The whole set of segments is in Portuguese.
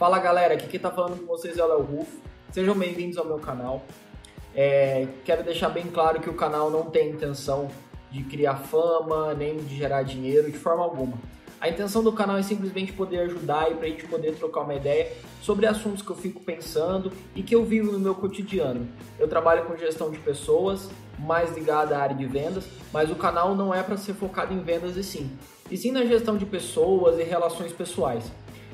Fala galera, aqui quem tá falando com vocês é o Léo Rufo. Sejam bem-vindos ao meu canal. É, quero deixar bem claro que o canal não tem intenção de criar fama, nem de gerar dinheiro de forma alguma. A intenção do canal é simplesmente poder ajudar e para a gente poder trocar uma ideia sobre assuntos que eu fico pensando e que eu vivo no meu cotidiano. Eu trabalho com gestão de pessoas, mais ligada à área de vendas, mas o canal não é para ser focado em vendas e sim, e sim na gestão de pessoas e relações pessoais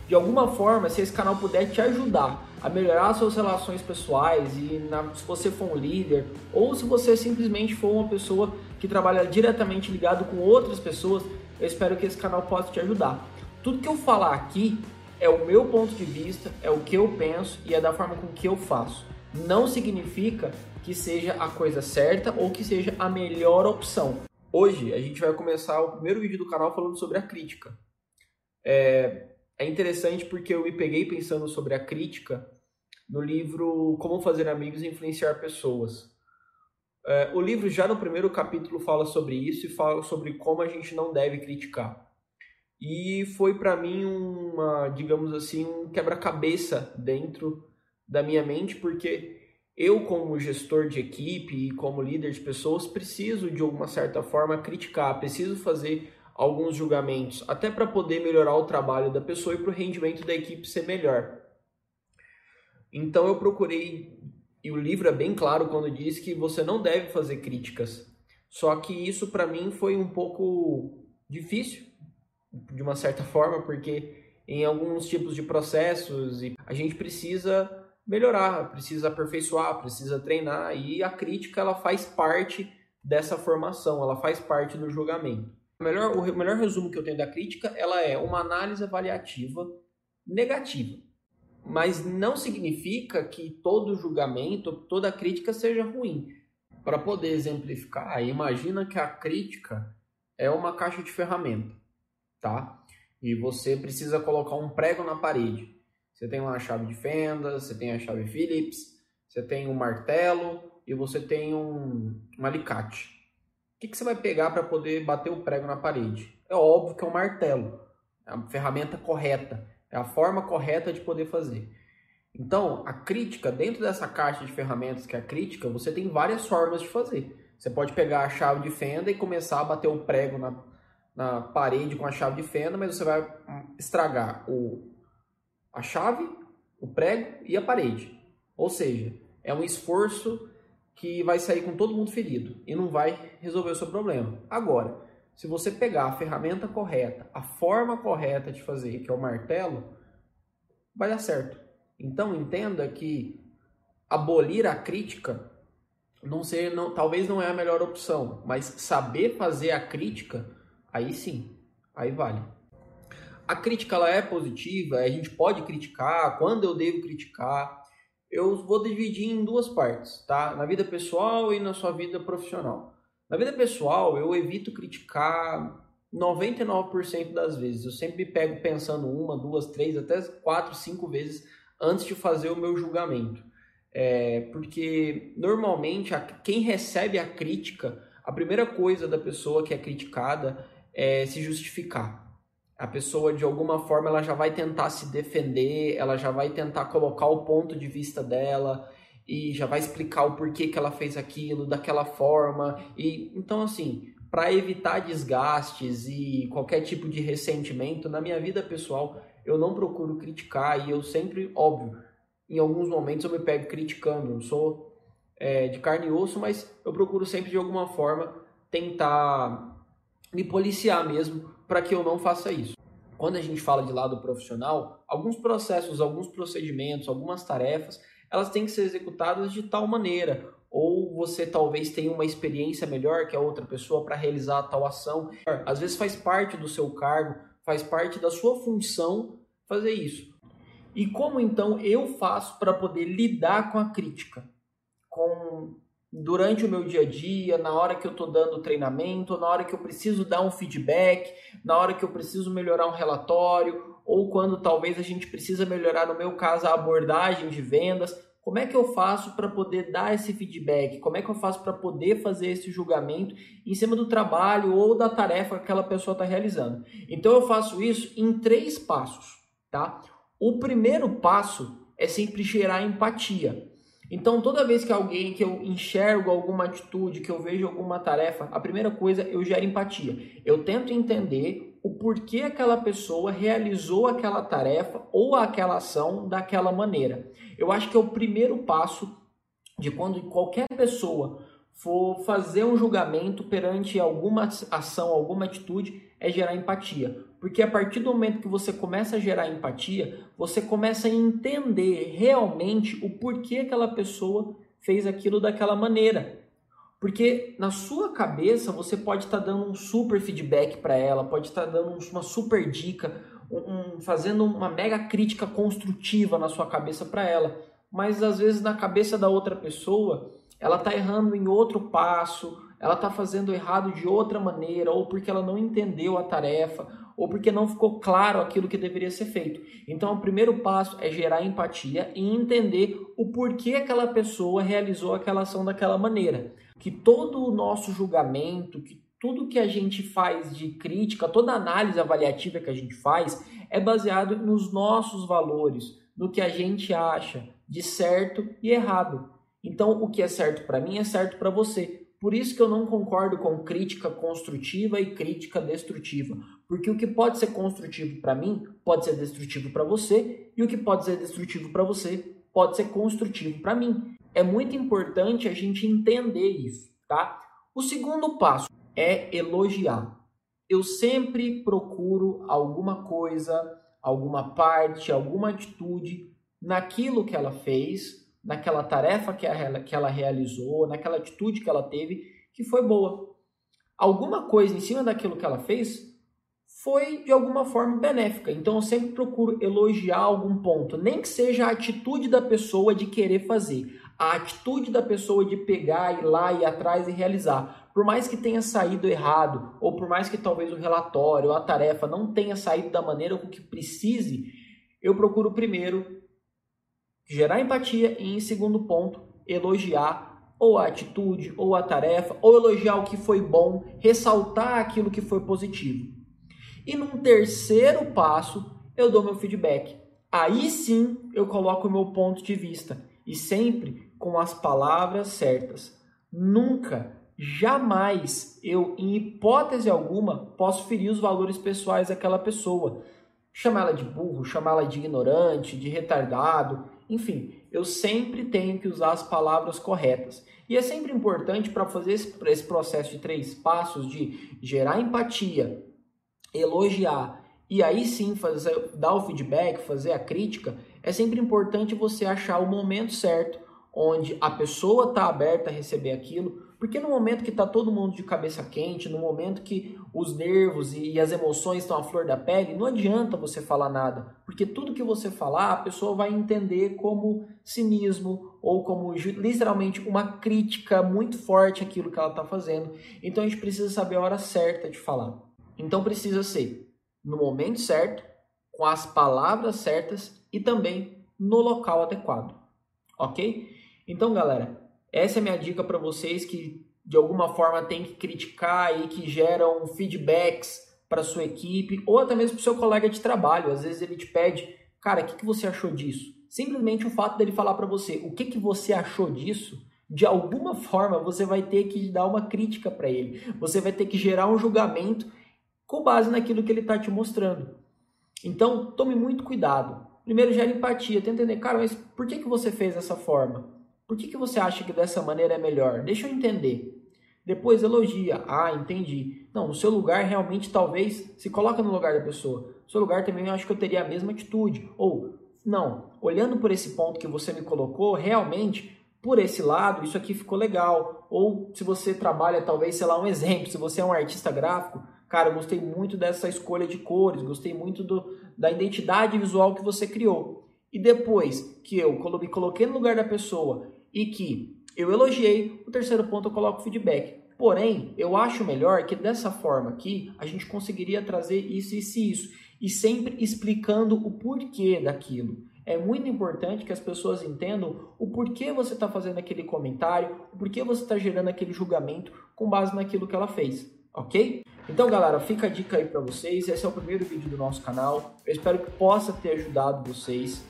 de alguma forma, se esse canal puder te ajudar a melhorar suas relações pessoais e na, se você for um líder ou se você simplesmente for uma pessoa que trabalha diretamente ligado com outras pessoas, eu espero que esse canal possa te ajudar. Tudo que eu falar aqui é o meu ponto de vista, é o que eu penso e é da forma com que eu faço. Não significa que seja a coisa certa ou que seja a melhor opção. Hoje a gente vai começar o primeiro vídeo do canal falando sobre a crítica. É, é interessante porque eu me peguei pensando sobre a crítica no livro Como Fazer Amigos e Influenciar Pessoas. É, o livro, já no primeiro capítulo, fala sobre isso e fala sobre como a gente não deve criticar. E foi para mim uma, digamos assim, um quebra-cabeça dentro da minha mente, porque eu, como gestor de equipe e como líder de pessoas, preciso de alguma certa forma criticar, preciso fazer alguns julgamentos, até para poder melhorar o trabalho da pessoa e para o rendimento da equipe ser melhor. Então eu procurei, e o livro é bem claro quando diz que você não deve fazer críticas. Só que isso para mim foi um pouco difícil, de uma certa forma, porque em alguns tipos de processos a gente precisa melhorar, precisa aperfeiçoar, precisa treinar e a crítica ela faz parte dessa formação, ela faz parte do julgamento. O melhor, o melhor resumo que eu tenho da crítica, ela é uma análise avaliativa negativa. Mas não significa que todo julgamento, toda crítica seja ruim. Para poder exemplificar, imagina que a crítica é uma caixa de ferramenta, tá? E você precisa colocar um prego na parede. Você tem uma chave de fenda, você tem a chave Phillips, você tem um martelo e você tem um, um alicate. O que, que você vai pegar para poder bater o prego na parede? É óbvio que é um martelo, é a ferramenta correta, é a forma correta de poder fazer. Então, a crítica, dentro dessa caixa de ferramentas que é a crítica, você tem várias formas de fazer. Você pode pegar a chave de fenda e começar a bater o prego na, na parede com a chave de fenda, mas você vai estragar o, a chave, o prego e a parede. Ou seja, é um esforço que vai sair com todo mundo ferido e não vai resolver o seu problema. Agora, se você pegar a ferramenta correta, a forma correta de fazer, que é o martelo, vai dar certo. Então entenda que abolir a crítica não ser, não, talvez não é a melhor opção, mas saber fazer a crítica, aí sim, aí vale. A crítica ela é positiva, a gente pode criticar, quando eu devo criticar, eu vou dividir em duas partes, tá? Na vida pessoal e na sua vida profissional. Na vida pessoal, eu evito criticar 99% das vezes. Eu sempre pego pensando uma, duas, três, até quatro, cinco vezes antes de fazer o meu julgamento. É, porque normalmente a, quem recebe a crítica, a primeira coisa da pessoa que é criticada é se justificar a pessoa de alguma forma ela já vai tentar se defender, ela já vai tentar colocar o ponto de vista dela e já vai explicar o porquê que ela fez aquilo daquela forma. E então assim, para evitar desgastes e qualquer tipo de ressentimento na minha vida pessoal, eu não procuro criticar e eu sempre, óbvio, em alguns momentos eu me pego criticando, não sou é, de carne e osso, mas eu procuro sempre de alguma forma tentar me policiar mesmo para que eu não faça isso. Quando a gente fala de lado profissional, alguns processos, alguns procedimentos, algumas tarefas, elas têm que ser executadas de tal maneira, ou você talvez tenha uma experiência melhor que a outra pessoa para realizar tal ação. Às vezes faz parte do seu cargo, faz parte da sua função fazer isso. E como então eu faço para poder lidar com a crítica? Com durante o meu dia a dia, na hora que eu estou dando treinamento, na hora que eu preciso dar um feedback, na hora que eu preciso melhorar um relatório, ou quando talvez a gente precisa melhorar, no meu caso, a abordagem de vendas. Como é que eu faço para poder dar esse feedback? Como é que eu faço para poder fazer esse julgamento em cima do trabalho ou da tarefa que aquela pessoa está realizando? Então eu faço isso em três passos, tá? O primeiro passo é sempre gerar empatia. Então, toda vez que alguém que eu enxergo alguma atitude, que eu vejo alguma tarefa, a primeira coisa eu gero empatia. Eu tento entender o porquê aquela pessoa realizou aquela tarefa ou aquela ação daquela maneira. Eu acho que é o primeiro passo de quando qualquer pessoa for fazer um julgamento perante alguma ação, alguma atitude, é gerar empatia. Porque a partir do momento que você começa a gerar empatia, você começa a entender realmente o porquê aquela pessoa fez aquilo daquela maneira. Porque na sua cabeça você pode estar tá dando um super feedback para ela, pode estar tá dando uma super dica, um, fazendo uma mega crítica construtiva na sua cabeça para ela. Mas às vezes na cabeça da outra pessoa, ela está errando em outro passo, ela está fazendo errado de outra maneira, ou porque ela não entendeu a tarefa, ou porque não ficou claro aquilo que deveria ser feito. Então, o primeiro passo é gerar empatia e entender o porquê aquela pessoa realizou aquela ação daquela maneira. Que todo o nosso julgamento, que tudo que a gente faz de crítica, toda análise avaliativa que a gente faz é baseado nos nossos valores, no que a gente acha de certo e errado. Então, o que é certo para mim é certo para você. Por isso que eu não concordo com crítica construtiva e crítica destrutiva, porque o que pode ser construtivo para mim pode ser destrutivo para você, e o que pode ser destrutivo para você pode ser construtivo para mim. É muito importante a gente entender isso, tá? O segundo passo é elogiar. Eu sempre procuro alguma coisa, alguma parte, alguma atitude naquilo que ela fez naquela tarefa que ela, que ela realizou, naquela atitude que ela teve, que foi boa. Alguma coisa em cima daquilo que ela fez foi de alguma forma benéfica. Então eu sempre procuro elogiar algum ponto, nem que seja a atitude da pessoa de querer fazer, a atitude da pessoa de pegar, ir lá, ir atrás e realizar. Por mais que tenha saído errado, ou por mais que talvez o relatório, a tarefa não tenha saído da maneira com que precise, eu procuro primeiro gerar empatia e, em segundo ponto, elogiar ou a atitude, ou a tarefa, ou elogiar o que foi bom, ressaltar aquilo que foi positivo. E num terceiro passo, eu dou meu feedback. Aí sim eu coloco o meu ponto de vista e sempre com as palavras certas. Nunca, jamais eu, em hipótese alguma, posso ferir os valores pessoais daquela pessoa. Chamar ela de burro, chamar ela de ignorante, de retardado, enfim, eu sempre tenho que usar as palavras corretas. E é sempre importante para fazer esse, esse processo de três passos de gerar empatia, elogiar e aí sim fazer, dar o feedback, fazer a crítica, é sempre importante você achar o momento certo onde a pessoa está aberta a receber aquilo, porque no momento que está todo mundo de cabeça quente, no momento que os nervos e as emoções estão à flor da pele, não adianta você falar nada, porque tudo que você falar, a pessoa vai entender como cinismo ou como literalmente uma crítica muito forte àquilo que ela está fazendo. Então a gente precisa saber a hora certa de falar. Então precisa ser no momento certo, com as palavras certas e também no local adequado. Ok? Então, galera, essa é minha dica para vocês que de alguma forma tem que criticar e que geram feedbacks para sua equipe ou até mesmo para seu colega de trabalho. Às vezes ele te pede, cara, o que, que você achou disso? Simplesmente o fato dele falar para você o que, que você achou disso, de alguma forma você vai ter que dar uma crítica para ele. Você vai ter que gerar um julgamento com base naquilo que ele está te mostrando. Então, tome muito cuidado. Primeiro, gere empatia. Tenta entender, cara, mas por que, que você fez dessa forma? Por que, que você acha que dessa maneira é melhor? Deixa eu entender. Depois elogia. Ah, entendi. Não, no seu lugar realmente talvez se coloca no lugar da pessoa. No seu lugar também eu acho que eu teria a mesma atitude. Ou, não, olhando por esse ponto que você me colocou, realmente, por esse lado, isso aqui ficou legal. Ou se você trabalha, talvez, sei lá, um exemplo, se você é um artista gráfico, cara, eu gostei muito dessa escolha de cores, gostei muito do, da identidade visual que você criou. E depois que eu me coloquei no lugar da pessoa e que eu elogiei, o terceiro ponto eu coloco feedback. Porém, eu acho melhor que dessa forma aqui a gente conseguiria trazer isso, isso e isso. E sempre explicando o porquê daquilo. É muito importante que as pessoas entendam o porquê você está fazendo aquele comentário, o porquê você está gerando aquele julgamento com base naquilo que ela fez, ok? Então, galera, fica a dica aí para vocês. Esse é o primeiro vídeo do nosso canal. Eu espero que possa ter ajudado vocês.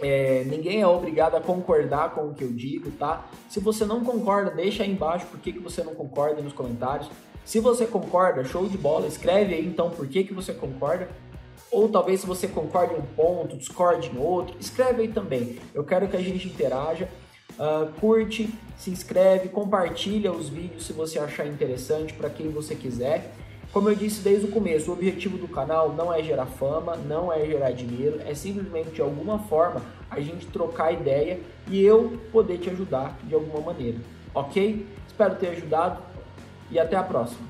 É, ninguém é obrigado a concordar com o que eu digo, tá? Se você não concorda, deixa aí embaixo por que, que você não concorda nos comentários. Se você concorda, show de bola, escreve aí então por que, que você concorda. Ou talvez se você concorda em um ponto, discorde em outro, escreve aí também. Eu quero que a gente interaja. Uh, curte, se inscreve, compartilha os vídeos se você achar interessante para quem você quiser. Como eu disse desde o começo, o objetivo do canal não é gerar fama, não é gerar dinheiro, é simplesmente de alguma forma a gente trocar ideia e eu poder te ajudar de alguma maneira, ok? Espero ter ajudado e até a próxima.